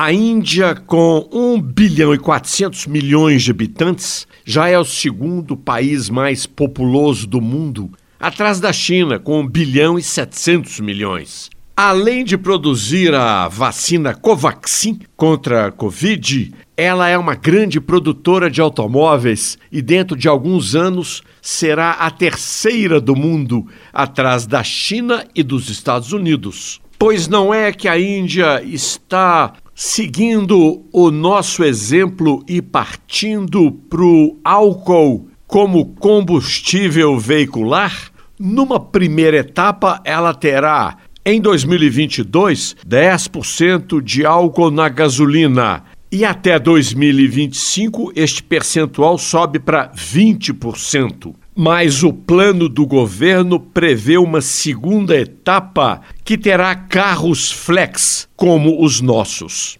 A Índia, com 1 bilhão e 400 milhões de habitantes, já é o segundo país mais populoso do mundo, atrás da China, com 1 bilhão e 700 milhões. Além de produzir a vacina Covaxin contra a Covid, ela é uma grande produtora de automóveis e, dentro de alguns anos, será a terceira do mundo, atrás da China e dos Estados Unidos. Pois não é que a Índia está seguindo o nosso exemplo e partindo para o álcool como combustível veicular? Numa primeira etapa, ela terá, em 2022, 10% de álcool na gasolina. E até 2025, este percentual sobe para 20%. Mas o plano do governo prevê uma segunda etapa que terá carros flex, como os nossos.